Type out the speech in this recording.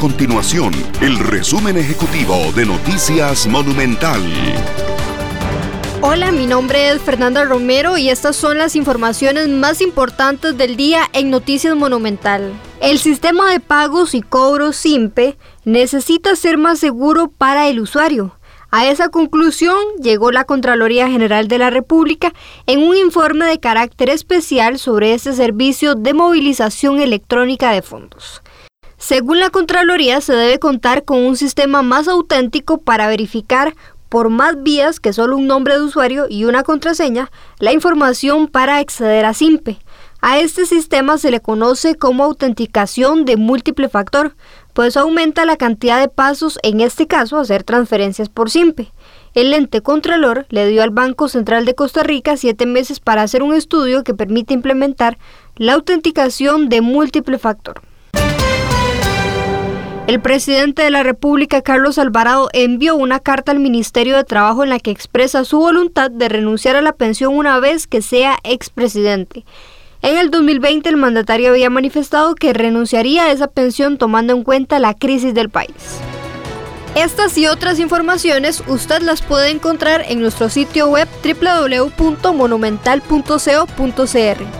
continuación el resumen ejecutivo de Noticias Monumental. Hola, mi nombre es Fernanda Romero y estas son las informaciones más importantes del día en Noticias Monumental. El sistema de pagos y cobros SIMPE necesita ser más seguro para el usuario. A esa conclusión llegó la Contraloría General de la República en un informe de carácter especial sobre este servicio de movilización electrónica de fondos. Según la Contraloría, se debe contar con un sistema más auténtico para verificar por más vías que solo un nombre de usuario y una contraseña la información para acceder a SIMPE. A este sistema se le conoce como autenticación de múltiple factor, pues aumenta la cantidad de pasos, en este caso hacer transferencias por SIMPE. El ente contralor le dio al Banco Central de Costa Rica siete meses para hacer un estudio que permite implementar la autenticación de múltiple factor. El presidente de la República, Carlos Alvarado, envió una carta al Ministerio de Trabajo en la que expresa su voluntad de renunciar a la pensión una vez que sea expresidente. En el 2020 el mandatario había manifestado que renunciaría a esa pensión tomando en cuenta la crisis del país. Estas y otras informaciones usted las puede encontrar en nuestro sitio web www.monumental.co.cr.